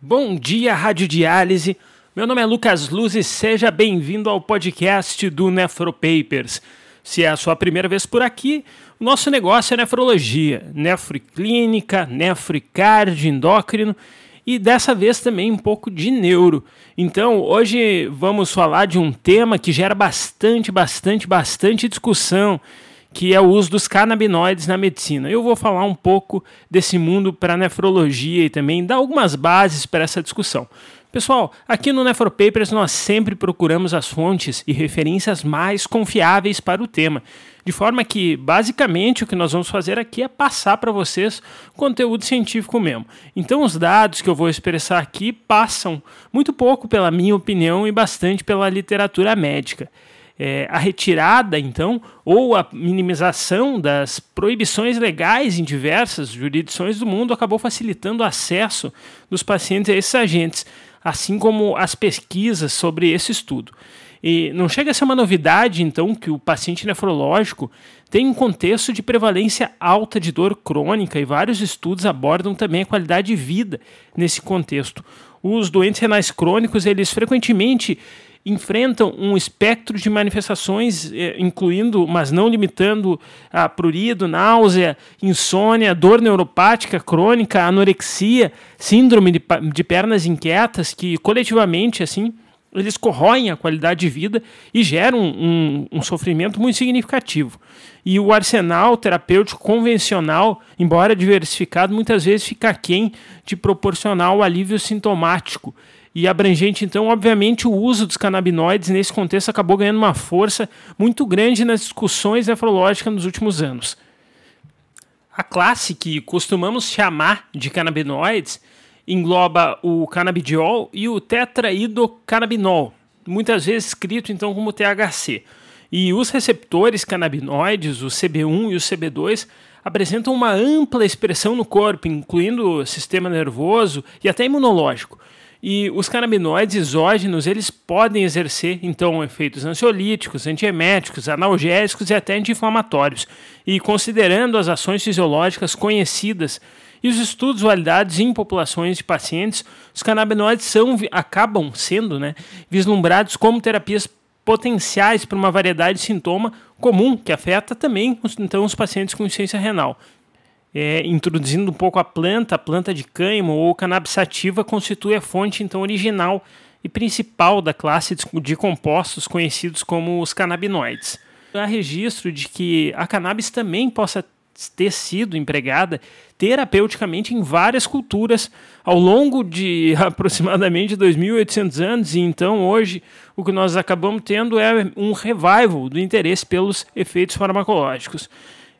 Bom dia, Rádio Diálise. Meu nome é Lucas Luz e seja bem-vindo ao podcast do Nefropapers. Se é a sua primeira vez por aqui, o nosso negócio é nefrologia, nefroclínica, nefricard, endócrino e dessa vez também um pouco de neuro. Então, hoje vamos falar de um tema que gera bastante, bastante, bastante discussão que é o uso dos canabinoides na medicina. Eu vou falar um pouco desse mundo para nefrologia e também dar algumas bases para essa discussão. Pessoal, aqui no Nefropapers nós sempre procuramos as fontes e referências mais confiáveis para o tema, de forma que, basicamente, o que nós vamos fazer aqui é passar para vocês conteúdo científico mesmo. Então, os dados que eu vou expressar aqui passam muito pouco pela minha opinião e bastante pela literatura médica é, a retirada, então, ou a minimização das proibições legais em diversas jurisdições do mundo acabou facilitando o acesso dos pacientes a esses agentes, assim como as pesquisas sobre esse estudo. E não chega a ser uma novidade, então, que o paciente nefrológico tem um contexto de prevalência alta de dor crônica e vários estudos abordam também a qualidade de vida nesse contexto. Os doentes renais crônicos, eles frequentemente enfrentam um espectro de manifestações, eh, incluindo, mas não limitando, a prurido, náusea, insônia, dor neuropática crônica, anorexia, síndrome de, de pernas inquietas, que coletivamente, assim, eles corroem a qualidade de vida e geram um, um, sofrimento muito significativo. E o arsenal terapêutico convencional, embora diversificado, muitas vezes fica aquém de proporcionar o alívio sintomático e abrangente. Então, obviamente, o uso dos canabinoides nesse contexto acabou ganhando uma força muito grande nas discussões nefrológicas nos últimos anos. A classe que costumamos chamar de canabinoides engloba o canabidiol e o tetraidocannabinol, muitas vezes escrito então como THC. E os receptores canabinoides, o CB1 e o CB2, apresentam uma ampla expressão no corpo, incluindo o sistema nervoso e até imunológico. E os canabinoides exógenos, eles podem exercer, então, efeitos ansiolíticos, antieméticos, analgésicos e até anti-inflamatórios. E considerando as ações fisiológicas conhecidas e os estudos validados em populações de pacientes, os canabinoides são, acabam sendo né, vislumbrados como terapias potenciais para uma variedade de sintoma comum que afeta também então, os pacientes com insuficiência renal é, introduzindo um pouco a planta, a planta de cânhamo ou cannabis sativa constitui a fonte então original e principal da classe de compostos conhecidos como os canabinoides. Há registro de que a cannabis também possa ter sido empregada terapeuticamente em várias culturas ao longo de aproximadamente 2.800 anos, e então hoje o que nós acabamos tendo é um revival do interesse pelos efeitos farmacológicos.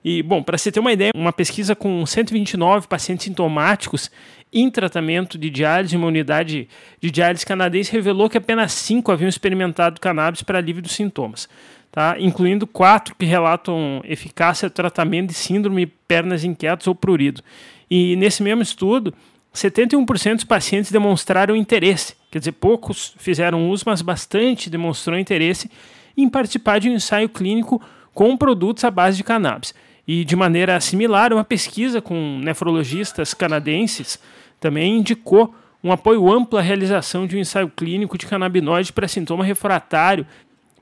E, bom, para você ter uma ideia, uma pesquisa com 129 pacientes sintomáticos em tratamento de diálise, uma unidade de diálise canadense, revelou que apenas 5 haviam experimentado cannabis para alívio dos sintomas, tá? incluindo 4 que relatam eficácia no tratamento de síndrome pernas inquietas ou prurido. E nesse mesmo estudo, 71% dos pacientes demonstraram interesse, quer dizer, poucos fizeram uso, mas bastante demonstrou interesse em participar de um ensaio clínico com produtos à base de cannabis. E de maneira similar, uma pesquisa com nefrologistas canadenses também indicou um apoio amplo à realização de um ensaio clínico de canabinoide para sintoma refratário.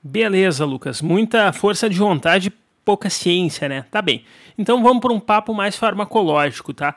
Beleza, Lucas, muita força de vontade pouca ciência, né? Tá bem. Então vamos para um papo mais farmacológico, tá?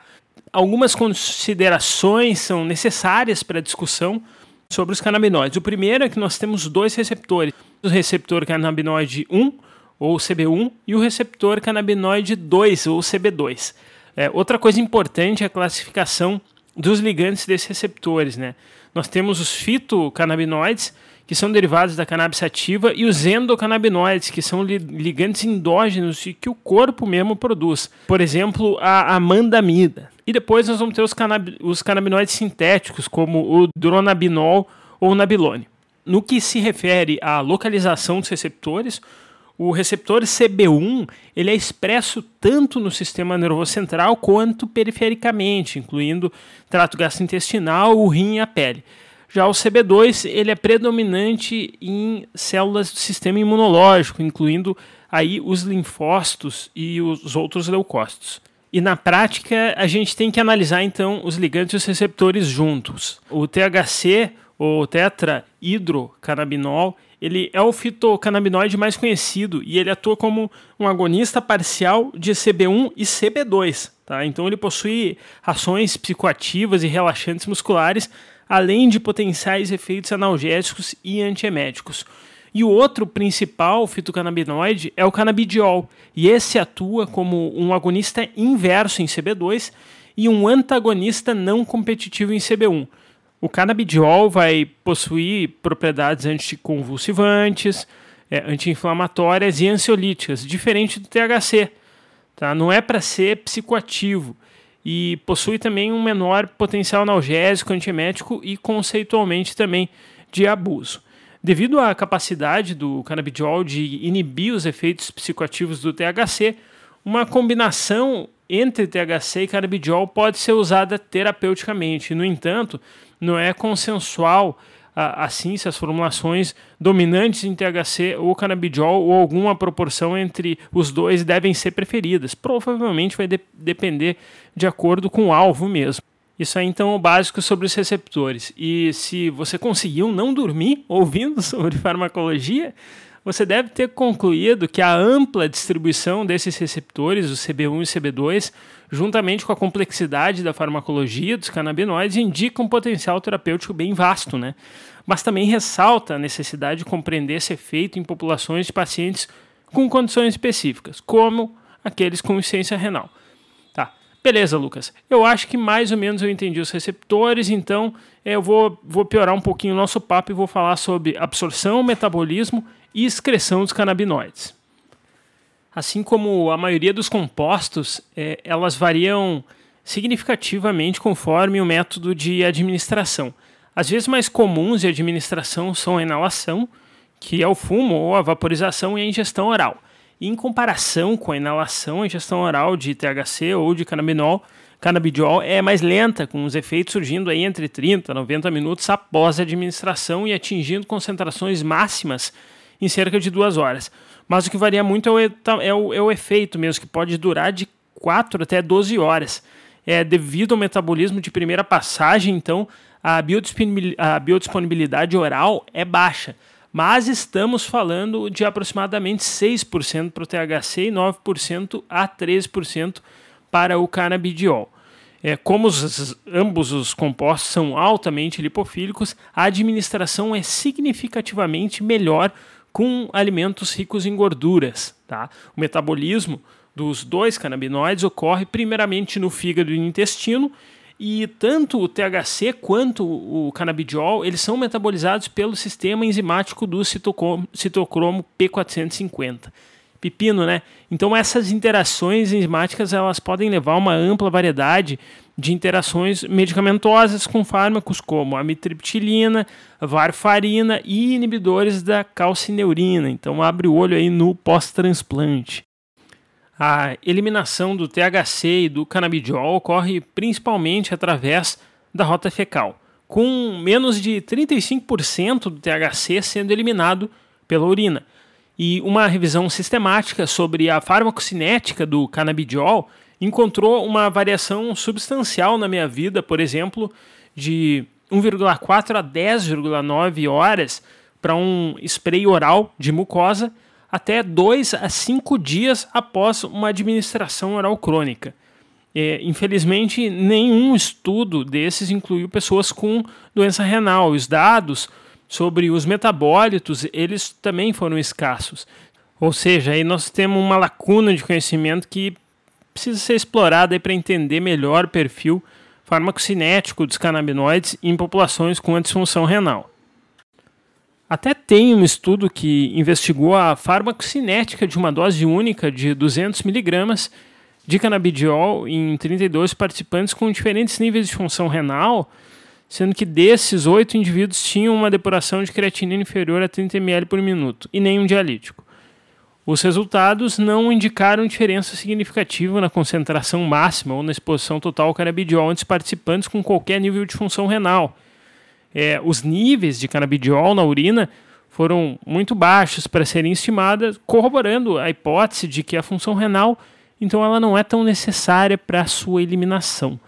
Algumas considerações são necessárias para a discussão sobre os canabinoides. O primeiro é que nós temos dois receptores: o receptor canabinoide 1, ou CB1, e o receptor canabinoide 2, ou CB2. É, outra coisa importante é a classificação dos ligantes desses receptores. Né? Nós temos os fitocannabinoides, que são derivados da cannabis sativa, e os endocannabinoides, que são ligantes endógenos e que o corpo mesmo produz. Por exemplo, a amandamida. E depois nós vamos ter os, canab os canabinoides sintéticos, como o dronabinol ou nabilone. No que se refere à localização dos receptores, o receptor CB1 ele é expresso tanto no sistema nervoso central quanto perifericamente, incluindo trato gastrointestinal, o rim e a pele. Já o CB2 ele é predominante em células do sistema imunológico, incluindo aí os linfócitos e os outros leucócitos. E na prática a gente tem que analisar então os ligantes e os receptores juntos. O THC, ou tetrahidrocannabinol, ele é o fitocannabinoide mais conhecido e ele atua como um agonista parcial de CB1 e CB2. Tá? Então ele possui ações psicoativas e relaxantes musculares, além de potenciais efeitos analgésicos e antieméticos. E o outro principal fitocannabinoide é o canabidiol, e esse atua como um agonista inverso em CB2 e um antagonista não competitivo em CB1. O canabidiol vai possuir propriedades anticonvulsivantes, é, anti-inflamatórias e ansiolíticas, diferente do THC. Tá? Não é para ser psicoativo e possui também um menor potencial analgésico, antiemético e conceitualmente também de abuso. Devido à capacidade do canabidiol de inibir os efeitos psicoativos do THC, uma combinação entre THC e canabidiol pode ser usada terapeuticamente. No entanto, não é consensual assim se as formulações dominantes em THC ou canabidiol ou alguma proporção entre os dois devem ser preferidas. Provavelmente vai de depender de acordo com o alvo mesmo. Isso é então o básico sobre os receptores. E se você conseguiu não dormir ouvindo sobre farmacologia, você deve ter concluído que a ampla distribuição desses receptores, o CB1 e o CB2, juntamente com a complexidade da farmacologia dos canabinoides, indica um potencial terapêutico bem vasto, né? Mas também ressalta a necessidade de compreender esse efeito em populações de pacientes com condições específicas, como aqueles com insuficiência renal. Beleza, Lucas. Eu acho que mais ou menos eu entendi os receptores, então eu vou, vou piorar um pouquinho o nosso papo e vou falar sobre absorção, metabolismo e excreção dos canabinoides. Assim como a maioria dos compostos, é, elas variam significativamente conforme o método de administração. As vezes mais comuns de administração são a inalação, que é o fumo ou a vaporização e a ingestão oral. Em comparação com a inalação, a ingestão oral de THC ou de canabinol, canabidiol é mais lenta, com os efeitos surgindo aí entre 30 e 90 minutos após a administração e atingindo concentrações máximas em cerca de duas horas. Mas o que varia muito é o, é o, é o efeito mesmo, que pode durar de 4 até 12 horas. É, devido ao metabolismo de primeira passagem, então, a a biodisponibilidade oral é baixa. Mas estamos falando de aproximadamente 6% para o THC e 9% a 13% para o canabidiol. É, como os, ambos os compostos são altamente lipofílicos, a administração é significativamente melhor com alimentos ricos em gorduras. Tá? O metabolismo dos dois canabinoides ocorre primeiramente no fígado e no intestino, e tanto o THC quanto o canabidiol eles são metabolizados pelo sistema enzimático do citocromo P450 pepino, né? Então essas interações enzimáticas elas podem levar a uma ampla variedade de interações medicamentosas com fármacos como a mitriptilina, varfarina e inibidores da calcineurina. Então abre o olho aí no pós-transplante. A eliminação do THC e do canabidiol ocorre principalmente através da rota fecal, com menos de 35% do THC sendo eliminado pela urina. E uma revisão sistemática sobre a farmacocinética do canabidiol encontrou uma variação substancial na minha vida, por exemplo, de 1,4 a 10,9 horas para um spray oral de mucosa, até 2 a 5 dias após uma administração oral crônica. É, infelizmente, nenhum estudo desses incluiu pessoas com doença renal. Os dados sobre os metabólitos, eles também foram escassos. Ou seja, aí nós temos uma lacuna de conhecimento que precisa ser explorada para entender melhor o perfil farmacocinético dos canabinoides em populações com disfunção renal. Até tem um estudo que investigou a farmacocinética de uma dose única de 200 miligramas de canabidiol em 32 participantes com diferentes níveis de função renal, sendo que desses oito indivíduos tinham uma depuração de creatinina inferior a 30 ml por minuto e nenhum dialítico. Os resultados não indicaram diferença significativa na concentração máxima ou na exposição total ao canabidiol entre participantes com qualquer nível de função renal. É, os níveis de canabidiol na urina foram muito baixos para serem estimadas, corroborando a hipótese de que a função renal então ela não é tão necessária para a sua eliminação.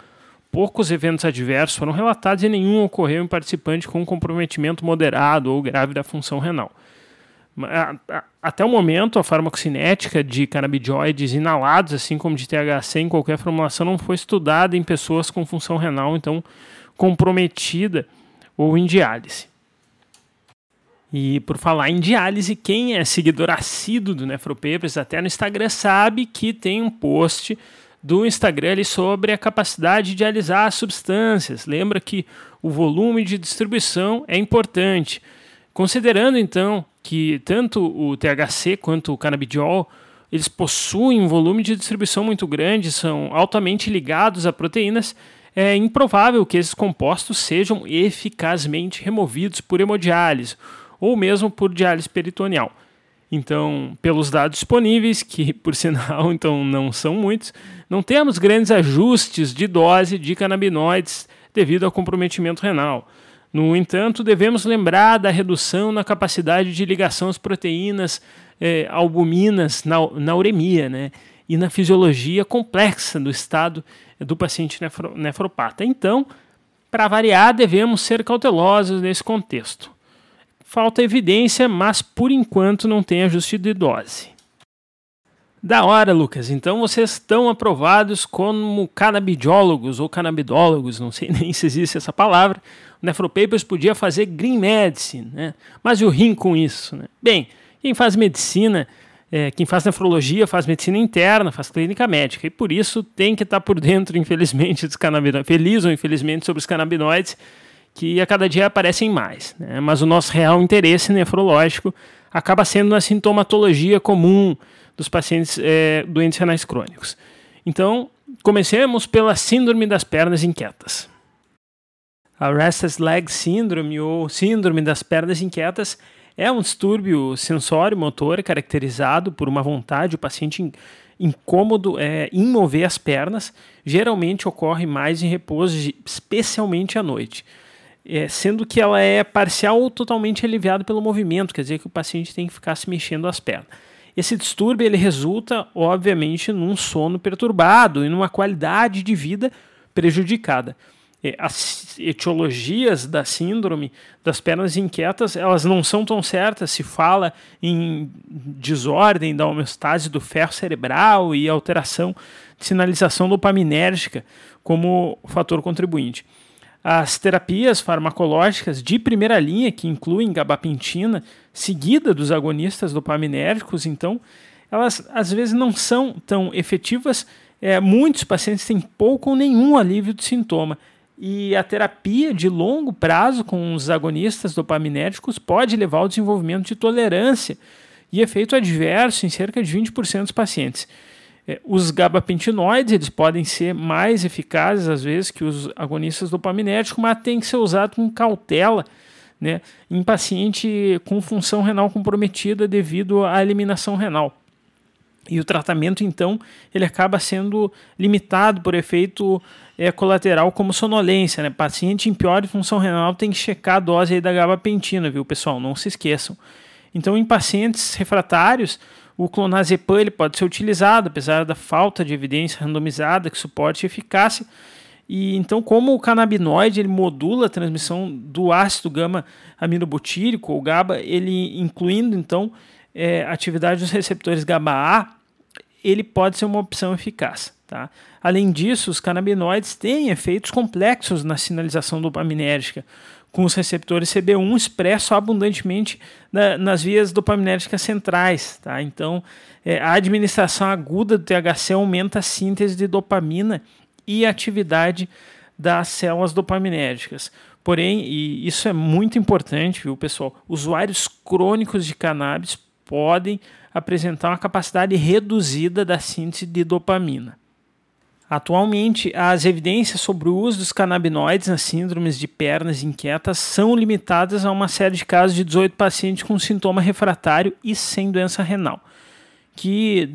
Poucos eventos adversos foram relatados e nenhum ocorreu em participante com comprometimento moderado ou grave da função renal. Até o momento, a farmacocinética de canabidioides inalados, assim como de THC em qualquer formulação, não foi estudada em pessoas com função renal, então comprometida ou em diálise. E por falar em diálise, quem é seguidor assíduo do Nefropapers, até no Instagram, sabe que tem um post do Instagram ali sobre a capacidade de dialisar substâncias. Lembra que o volume de distribuição é importante. Considerando então que tanto o THC quanto o canabidiol eles possuem um volume de distribuição muito grande, são altamente ligados a proteínas, é improvável que esses compostos sejam eficazmente removidos por hemodiálise ou mesmo por diálise peritoneal. Então, pelos dados disponíveis, que por sinal então não são muitos, não temos grandes ajustes de dose de canabinoides devido ao comprometimento renal. No entanto, devemos lembrar da redução na capacidade de ligação às proteínas eh, albuminas na, na uremia, né? E na fisiologia complexa do estado do paciente nefro, nefropata. Então, para variar, devemos ser cautelosos nesse contexto. Falta evidência, mas por enquanto não tem ajuste de dose. Da hora, Lucas. Então vocês estão aprovados como canabidiólogos ou canabidólogos, não sei nem se existe essa palavra. O Nefropapers podia fazer green medicine, né? Mas eu rim com isso, né? Bem, quem faz medicina, é, quem faz nefrologia, faz medicina interna, faz clínica médica. E por isso tem que estar por dentro, infelizmente, dos canabinoides. Feliz ou infelizmente sobre os canabinoides que a cada dia aparecem mais. Né? Mas o nosso real interesse nefrológico acaba sendo na sintomatologia comum dos pacientes é, doentes renais crônicos. Então, comecemos pela síndrome das pernas inquietas. A Restless Leg Syndrome ou síndrome das pernas inquietas é um distúrbio sensório-motor caracterizado por uma vontade, o paciente incômodo é, em mover as pernas, geralmente ocorre mais em repouso, especialmente à noite é, sendo que ela é parcial ou totalmente aliviada pelo movimento, quer dizer que o paciente tem que ficar se mexendo as pernas. Esse distúrbio ele resulta, obviamente, num sono perturbado e numa qualidade de vida prejudicada. É, as etiologias da síndrome das pernas inquietas elas não são tão certas. Se fala em desordem da homeostase do ferro cerebral e alteração de sinalização dopaminérgica como fator contribuinte. As terapias farmacológicas de primeira linha, que incluem gabapentina, seguida dos agonistas dopaminérgicos, então, elas às vezes não são tão efetivas. É, muitos pacientes têm pouco ou nenhum alívio de sintoma. E a terapia de longo prazo com os agonistas dopaminérgicos pode levar ao desenvolvimento de tolerância e efeito adverso em cerca de 20% dos pacientes. É, os gabapentinoides eles podem ser mais eficazes às vezes que os agonistas dopaminérgicos, mas tem que ser usado com cautela né, em paciente com função renal comprometida devido à eliminação renal. E o tratamento, então, ele acaba sendo limitado por efeito é, colateral como sonolência. Né? Paciente em pior função renal tem que checar a dose da gabapentina, viu, pessoal? Não se esqueçam. Então, em pacientes refratários, o clonazepam ele pode ser utilizado, apesar da falta de evidência randomizada que suporte eficácia. E então, como o canabinoide ele modula a transmissão do ácido gama aminobutírico ou GABA, ele incluindo então é, atividade dos receptores GABA-A, ele pode ser uma opção eficaz. Tá? Além disso, os canabinoides têm efeitos complexos na sinalização dopaminérgica, com os receptores CB1 expressos abundantemente na, nas vias dopaminérgicas centrais. Tá? Então, é, a administração aguda do THC aumenta a síntese de dopamina e a atividade das células dopaminérgicas. Porém, e isso é muito importante, viu, pessoal? Usuários crônicos de cannabis podem apresentar uma capacidade reduzida da síntese de dopamina. Atualmente, as evidências sobre o uso dos canabinoides nas síndromes de pernas inquietas são limitadas a uma série de casos de 18 pacientes com sintoma refratário e sem doença renal, que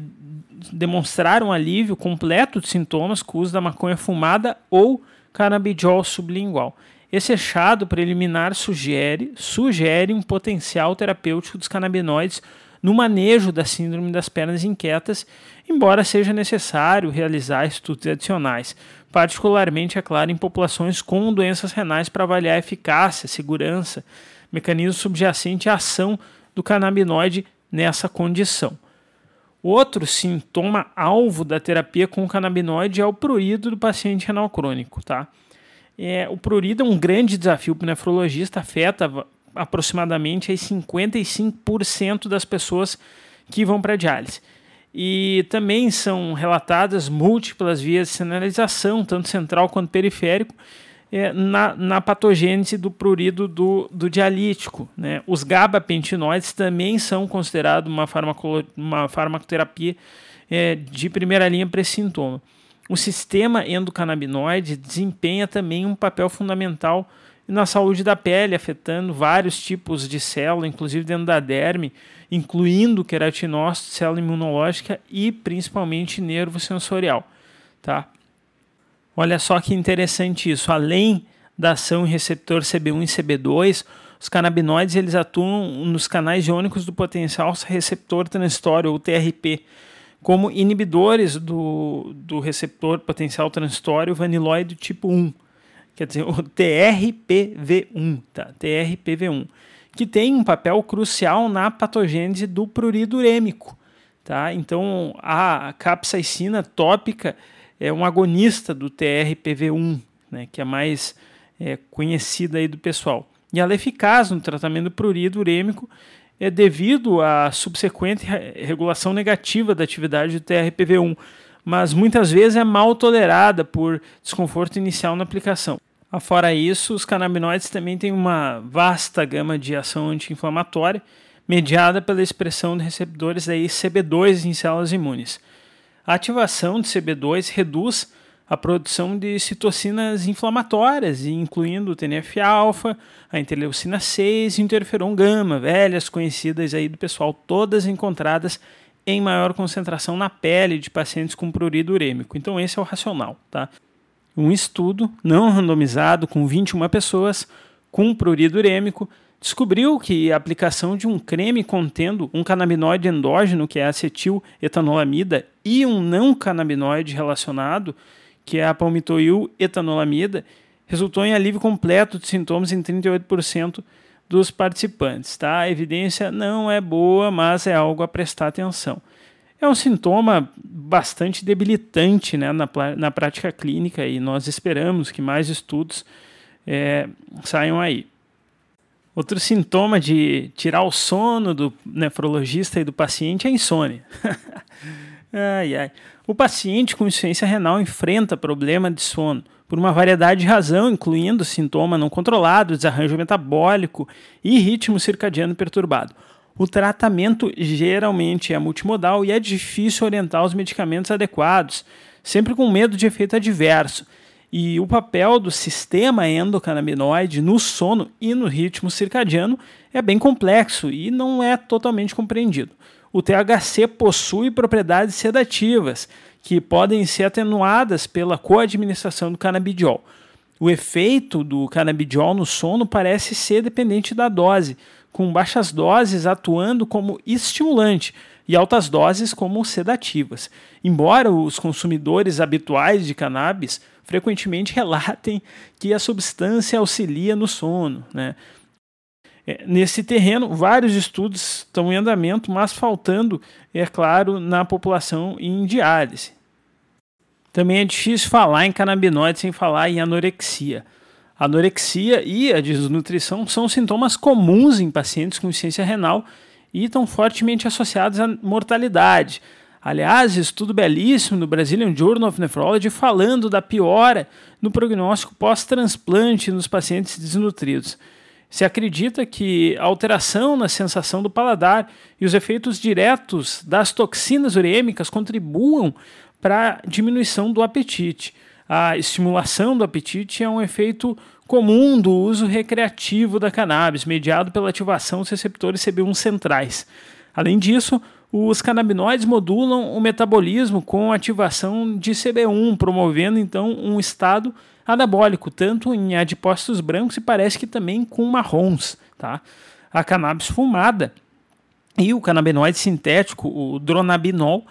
demonstraram alívio completo de sintomas com o uso da maconha fumada ou canabidiol sublingual. Esse achado preliminar sugere, sugere um potencial terapêutico dos canabinoides no manejo da síndrome das pernas inquietas, embora seja necessário realizar estudos adicionais, particularmente, é claro, em populações com doenças renais para avaliar a eficácia, segurança, mecanismo subjacente à ação do canabinoide nessa condição. Outro sintoma alvo da terapia com canabinoide é o prurido do paciente renal crônico, tá? É, o prurido é um grande desafio para o nefrologista, afeta aproximadamente aí 55% das pessoas que vão para diálise. E também são relatadas múltiplas vias de sinalização, tanto central quanto periférico, é, na, na patogênese do prurido do, do dialítico. Né? Os gabapentinoides também são considerados uma, uma farmacoterapia é, de primeira linha para esse sintoma. O sistema endocannabinoide desempenha também um papel fundamental na saúde da pele, afetando vários tipos de célula, inclusive dentro da derme, incluindo queratinócito, célula imunológica e principalmente nervo sensorial, tá? Olha só que interessante isso. Além da ação em receptor CB1 e CB2, os canabinoides eles atuam nos canais iônicos do potencial receptor transitório, ou TRP, como inibidores do, do receptor potencial transitório vaniloide tipo 1 quer dizer, o TRPV1, tá? TRPV1, que tem um papel crucial na patogênese do prurido urêmico, tá? Então, a capsaicina tópica é um agonista do TRPV1, né, que é mais é, conhecida aí do pessoal. E ela é eficaz no tratamento do prurido urêmico é devido à subsequente regulação negativa da atividade do TRPV1, mas muitas vezes é mal tolerada por desconforto inicial na aplicação. Afora isso, os canabinoides também têm uma vasta gama de ação anti-inflamatória, mediada pela expressão de receptores aí CB2 em células imunes. A ativação de CB2 reduz a produção de citocinas inflamatórias, incluindo o TNF-alfa, a interleucina 6 e interferon gama, velhas conhecidas aí do pessoal, todas encontradas em maior concentração na pele de pacientes com prurido urêmico. Então esse é o racional, tá? Um estudo não randomizado com 21 pessoas com prurido urêmico descobriu que a aplicação de um creme contendo um canabinoide endógeno, que é a acetil-etanolamida, e um não canabinoide relacionado, que é a palmitoil-etanolamida, resultou em alívio completo de sintomas em 38% dos participantes. Tá? A evidência não é boa, mas é algo a prestar atenção. É um sintoma bastante debilitante né, na, na prática clínica e nós esperamos que mais estudos é, saiam aí. Outro sintoma de tirar o sono do nefrologista e do paciente é a insônia. ai, ai. O paciente com insuficiência renal enfrenta problema de sono por uma variedade de razão, incluindo sintoma não controlado, desarranjo metabólico e ritmo circadiano perturbado. O tratamento geralmente é multimodal e é difícil orientar os medicamentos adequados, sempre com medo de efeito adverso. E o papel do sistema endocannabinoide no sono e no ritmo circadiano é bem complexo e não é totalmente compreendido. O THC possui propriedades sedativas que podem ser atenuadas pela coadministração do canabidiol. O efeito do canabidiol no sono parece ser dependente da dose, com baixas doses atuando como estimulante e altas doses como sedativas. Embora os consumidores habituais de cannabis frequentemente relatem que a substância auxilia no sono, né? É, nesse terreno, vários estudos estão em andamento, mas faltando, é claro, na população em diálise. Também é difícil falar em canabinoide sem falar em anorexia. A anorexia e a desnutrição são sintomas comuns em pacientes com insuficiência renal e estão fortemente associados à mortalidade. Aliás, estudo belíssimo do Brazilian Journal of Nephrology falando da piora no prognóstico pós-transplante nos pacientes desnutridos. Se acredita que a alteração na sensação do paladar e os efeitos diretos das toxinas urêmicas contribuam para a diminuição do apetite. A estimulação do apetite é um efeito comum do uso recreativo da cannabis, mediado pela ativação dos receptores CB1 centrais. Além disso, os canabinoides modulam o metabolismo com ativação de CB1, promovendo então um estado anabólico, tanto em adipócitos brancos e parece que também com marrons. Tá? A cannabis fumada e o canabinoide sintético, o dronabinol,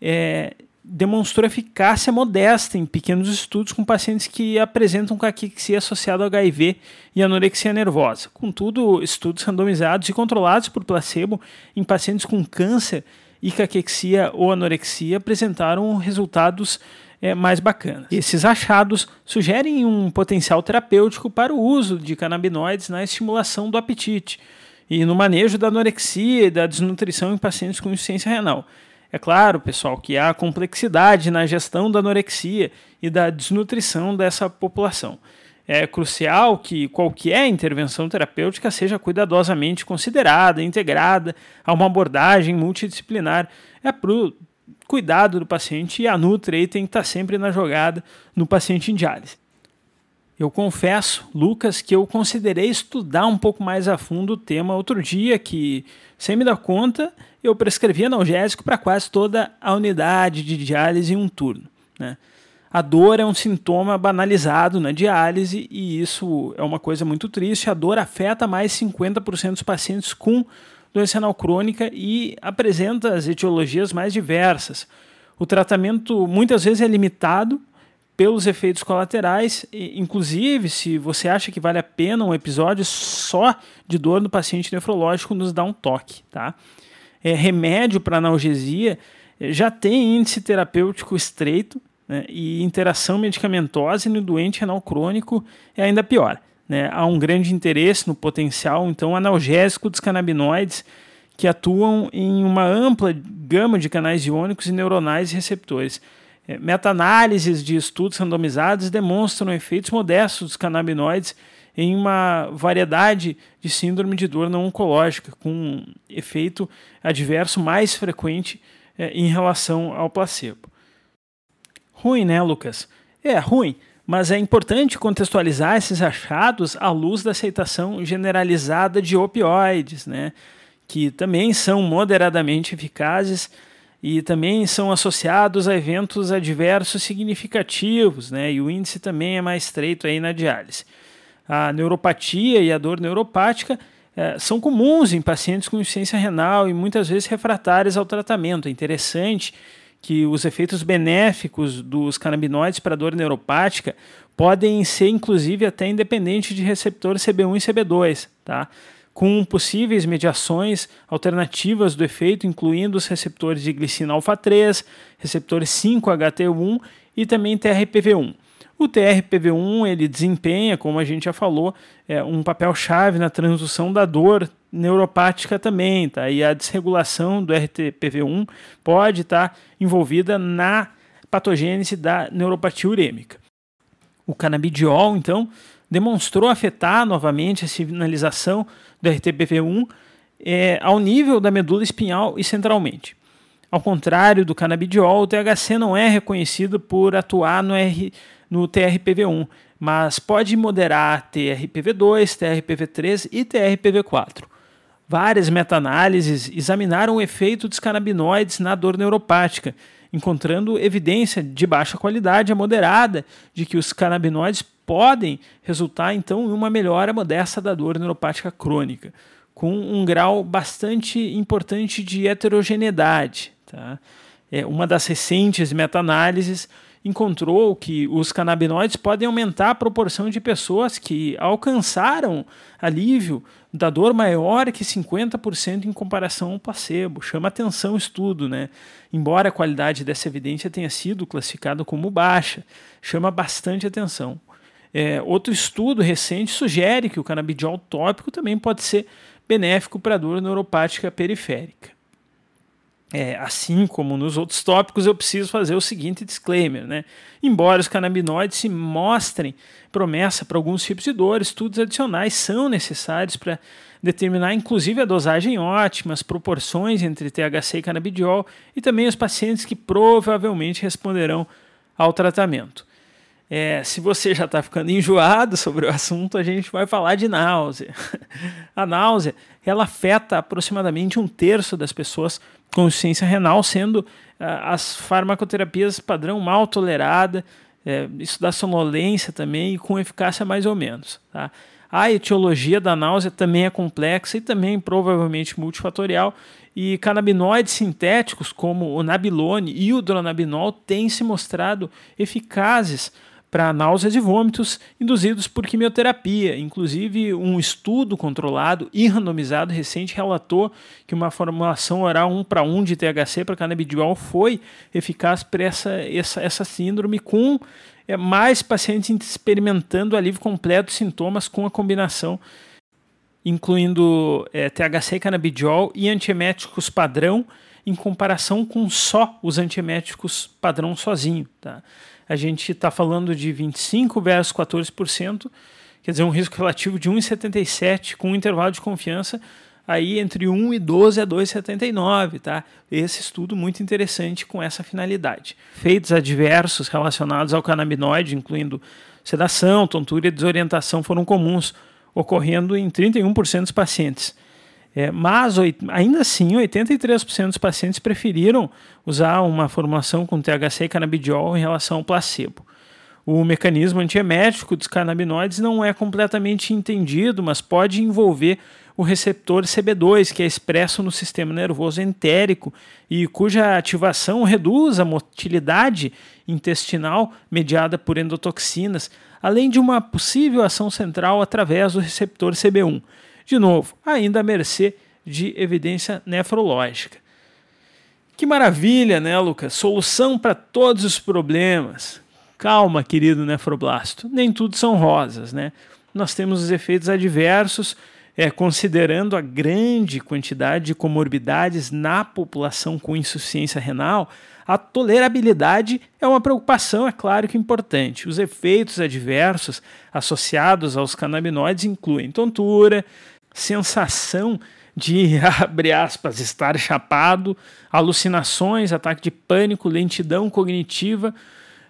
é, demonstrou eficácia modesta em pequenos estudos com pacientes que apresentam caquexia associada ao HIV e anorexia nervosa. Contudo, estudos randomizados e controlados por placebo em pacientes com câncer e caquexia ou anorexia apresentaram resultados é, mais bacanas. Esses achados sugerem um potencial terapêutico para o uso de canabinoides na estimulação do apetite e no manejo da anorexia e da desnutrição em pacientes com insuficiência renal. É claro, pessoal, que há complexidade na gestão da anorexia e da desnutrição dessa população. É crucial que qualquer intervenção terapêutica seja cuidadosamente considerada, integrada a uma abordagem multidisciplinar. É cuidado do paciente e a Nutri tem que estar sempre na jogada no paciente em diálise. Eu confesso, Lucas, que eu considerei estudar um pouco mais a fundo o tema outro dia, que, sem me dar conta, eu prescrevi analgésico para quase toda a unidade de diálise em um turno. Né? A dor é um sintoma banalizado na diálise e isso é uma coisa muito triste. A dor afeta mais 50% dos pacientes com doença renal crônica e apresenta as etiologias mais diversas. O tratamento muitas vezes é limitado pelos efeitos colaterais, inclusive se você acha que vale a pena um episódio só de dor no paciente nefrológico, nos dá um toque, tá? É, remédio para analgesia é, já tem índice terapêutico estreito né, e interação medicamentosa no doente renal crônico é ainda pior. Né? Há um grande interesse no potencial então analgésico dos canabinoides que atuam em uma ampla gama de canais iônicos e neuronais receptores. É, meta-análises de estudos randomizados demonstram efeitos modestos dos canabinoides em uma variedade de síndrome de dor não oncológica, com efeito adverso mais frequente é, em relação ao placebo. Ruim, né, Lucas? É, ruim, mas é importante contextualizar esses achados à luz da aceitação generalizada de opioides, né, que também são moderadamente eficazes e também são associados a eventos adversos significativos, né? E o índice também é mais estreito aí na diálise. A neuropatia e a dor neuropática é, são comuns em pacientes com insuficiência renal e muitas vezes refratárias ao tratamento. É interessante que os efeitos benéficos dos canabinoides para dor neuropática podem ser inclusive até independentes de receptor CB1 e CB2, tá? com possíveis mediações alternativas do efeito, incluindo os receptores de glicina alfa-3, receptores 5-HT1 e também TRPV1. O TRPV1 ele desempenha, como a gente já falou, é, um papel chave na transdução da dor neuropática também, tá? E a desregulação do RTPV1 pode estar tá envolvida na patogênese da neuropatia urêmica. O canabidiol, então, demonstrou afetar novamente a sinalização do RTPV1 é, ao nível da medula espinhal e centralmente. Ao contrário do canabidiol, o THC não é reconhecido por atuar no, R, no TRPV1, mas pode moderar TRPV2, TRPV3 e TRPV4. Várias meta-análises examinaram o efeito dos canabinoides na dor neuropática, encontrando evidência de baixa qualidade a moderada de que os canabinoides podem resultar então em uma melhora modesta da dor neuropática crônica, com um grau bastante importante de heterogeneidade. Tá? É, uma das recentes meta-análises encontrou que os canabinoides podem aumentar a proporção de pessoas que alcançaram alívio da dor maior que 50% em comparação ao placebo. Chama atenção o estudo, né? Embora a qualidade dessa evidência tenha sido classificada como baixa, chama bastante atenção. É, outro estudo recente sugere que o canabidiol tópico também pode ser benéfico para a dor neuropática periférica. É, assim como nos outros tópicos, eu preciso fazer o seguinte disclaimer, né? Embora os canabinoides se mostrem promessa para alguns tipos de dor, estudos adicionais são necessários para determinar inclusive a dosagem ótima, as proporções entre THC e canabidiol e também os pacientes que provavelmente responderão ao tratamento. É, se você já está ficando enjoado sobre o assunto, a gente vai falar de náusea. a náusea ela afeta aproximadamente um terço das pessoas com insuficiência renal, sendo uh, as farmacoterapias padrão mal tolerada, é, isso dá sonolência também e com eficácia mais ou menos. Tá? A etiologia da náusea também é complexa e também provavelmente multifatorial, e canabinoides sintéticos como o nabilone e o dronabinol têm se mostrado eficazes para náuseas e vômitos induzidos por quimioterapia. Inclusive, um estudo controlado e randomizado recente relatou que uma formulação oral 1 para 1 de THC para canabidiol foi eficaz para essa, essa, essa síndrome, com é, mais pacientes experimentando alívio completo de sintomas com a combinação incluindo é, THC, canabidiol e antieméticos padrão, em comparação com só os antieméticos padrão sozinho. Tá? a gente está falando de 25% versus 14%, quer dizer, um risco relativo de 1,77 com um intervalo de confiança aí entre 1 e 12 a 2,79, tá? Esse estudo muito interessante com essa finalidade. Feitos adversos relacionados ao canabinoide, incluindo sedação, tontura e desorientação, foram comuns, ocorrendo em 31% dos pacientes. É, mas ainda assim, 83% dos pacientes preferiram usar uma formulação com THC e canabidiol em relação ao placebo. O mecanismo antiemético dos canabinoides não é completamente entendido, mas pode envolver o receptor CB2, que é expresso no sistema nervoso entérico e cuja ativação reduz a motilidade intestinal mediada por endotoxinas, além de uma possível ação central através do receptor CB1 de novo, ainda à mercê de evidência nefrológica. Que maravilha, né, Lucas? Solução para todos os problemas. Calma, querido nefroblasto, nem tudo são rosas, né? Nós temos os efeitos adversos, é, considerando a grande quantidade de comorbidades na população com insuficiência renal, a tolerabilidade é uma preocupação, é claro que importante. Os efeitos adversos associados aos canabinoides incluem tontura, sensação de, abre aspas, estar chapado, alucinações, ataque de pânico, lentidão cognitiva,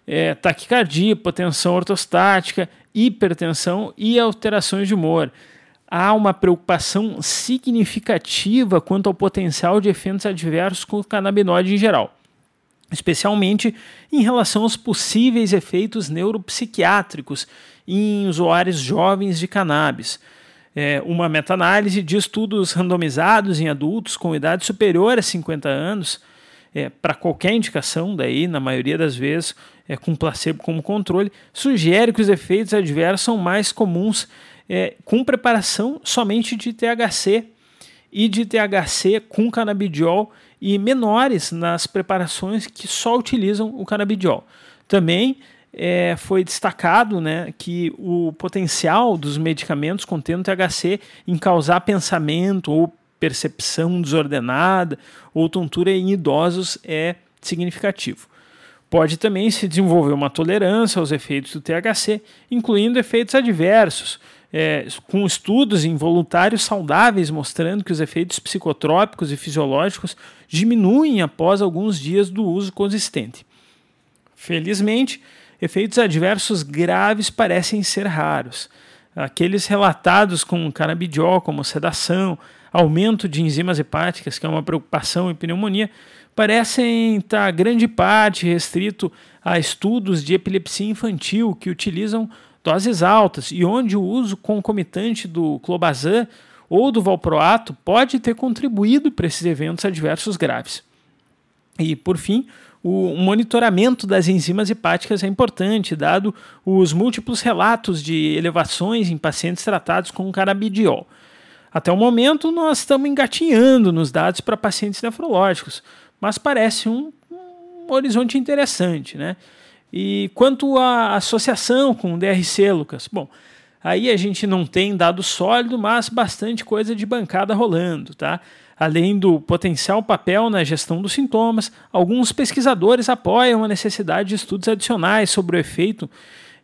é, taquicardia, hipotensão ortostática, hipertensão e alterações de humor. Há uma preocupação significativa quanto ao potencial de efeitos adversos com o canabinoide em geral, especialmente em relação aos possíveis efeitos neuropsiquiátricos em usuários jovens de cannabis é, uma meta-análise de estudos randomizados em adultos com idade superior a 50 anos, é, para qualquer indicação, daí, na maioria das vezes, é, com placebo como controle, sugere que os efeitos adversos são mais comuns é, com preparação somente de THC e de THC com canabidiol e menores nas preparações que só utilizam o canabidiol. Também é, foi destacado né, que o potencial dos medicamentos contendo THC em causar pensamento ou percepção desordenada ou tontura em idosos é significativo. Pode também se desenvolver uma tolerância aos efeitos do THC, incluindo efeitos adversos, é, com estudos em voluntários saudáveis mostrando que os efeitos psicotrópicos e fisiológicos diminuem após alguns dias do uso consistente. Felizmente, efeitos adversos graves parecem ser raros. Aqueles relatados com canabidiol, como sedação, aumento de enzimas hepáticas, que é uma preocupação em pneumonia, parecem estar grande parte restrito a estudos de epilepsia infantil que utilizam doses altas e onde o uso concomitante do clobazam ou do valproato pode ter contribuído para esses eventos adversos graves. E, por fim, o monitoramento das enzimas hepáticas é importante, dado os múltiplos relatos de elevações em pacientes tratados com canabidiol. Até o momento, nós estamos engatinhando nos dados para pacientes nefrológicos, mas parece um, um horizonte interessante, né? E quanto à associação com o DRC, Lucas? Bom, aí a gente não tem dado sólido, mas bastante coisa de bancada rolando, tá? Além do potencial papel na gestão dos sintomas, alguns pesquisadores apoiam a necessidade de estudos adicionais sobre o efeito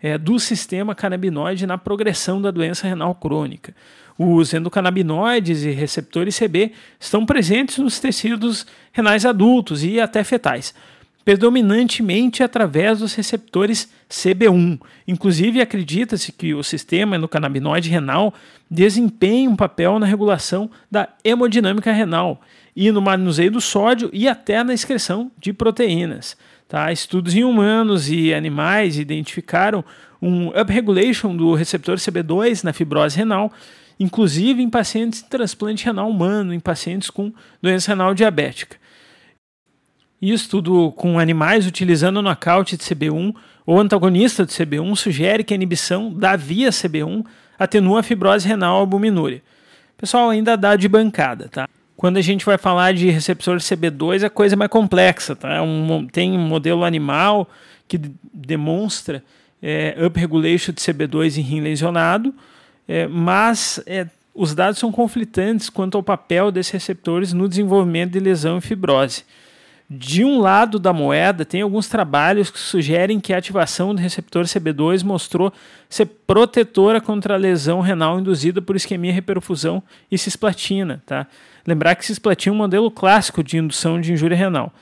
é, do sistema canabinoide na progressão da doença renal crônica. Os endocannabinoides e receptores CB estão presentes nos tecidos renais adultos e até fetais, predominantemente através dos receptores CB1. Inclusive, acredita-se que o sistema endocannabinoide renal desempenha um papel na regulação da hemodinâmica renal e no manuseio do sódio e até na excreção de proteínas. Tá? Estudos em humanos e animais identificaram um upregulation do receptor CB2 na fibrose renal, inclusive em pacientes de transplante renal humano, em pacientes com doença renal diabética. E estudo com animais utilizando o knockout de CB1 ou antagonista de CB1 sugere que a inibição da via CB1 atenua a fibrose renal albuminúria. Pessoal, ainda dá de bancada, tá? Quando a gente vai falar de receptor CB2, a coisa é mais complexa, tá? É um, tem um modelo animal que demonstra é, upregulation de CB2 em rim lesionado, é, mas é, os dados são conflitantes quanto ao papel desses receptores no desenvolvimento de lesão e fibrose. De um lado da moeda, tem alguns trabalhos que sugerem que a ativação do receptor CB2 mostrou ser protetora contra a lesão renal induzida por isquemia, reperfusão e cisplatina. Tá? Lembrar que cisplatina é um modelo clássico de indução de injúria renal.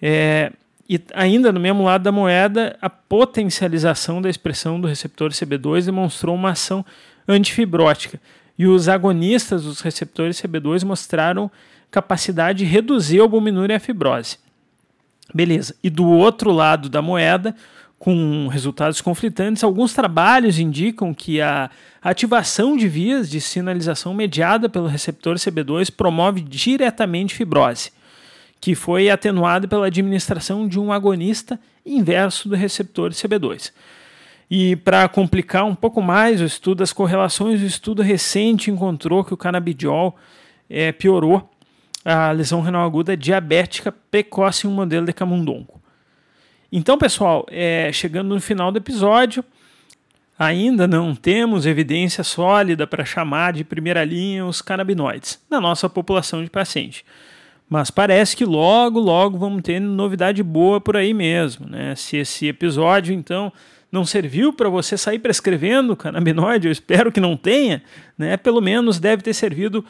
É, e ainda no mesmo lado da moeda, a potencialização da expressão do receptor CB2 demonstrou uma ação antifibrótica. E os agonistas dos receptores CB2 mostraram capacidade de reduzir a albuminúria e a fibrose. Beleza. E do outro lado da moeda, com resultados conflitantes, alguns trabalhos indicam que a ativação de vias de sinalização mediada pelo receptor CB2 promove diretamente fibrose, que foi atenuada pela administração de um agonista inverso do receptor CB2. E para complicar um pouco mais o estudo das correlações, o estudo recente encontrou que o canabidiol é, piorou a lesão renal aguda diabética precoce em um modelo de camundongo. Então, pessoal, é, chegando no final do episódio, ainda não temos evidência sólida para chamar de primeira linha os canabinoides na nossa população de paciente. Mas parece que logo, logo vamos ter novidade boa por aí mesmo. Né? Se esse episódio, então, não serviu para você sair prescrevendo canabinoide, eu espero que não tenha, né? pelo menos deve ter servido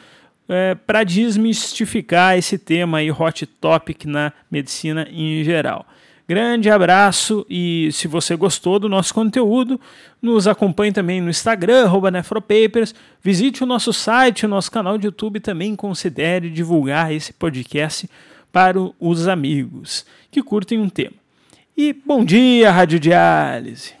é, para desmistificar esse tema aí, hot topic na medicina em geral. Grande abraço e se você gostou do nosso conteúdo, nos acompanhe também no Instagram, nefropapers, visite o nosso site, o nosso canal de YouTube também considere divulgar esse podcast para os amigos que curtem um tema. E bom dia, Radiodiálise!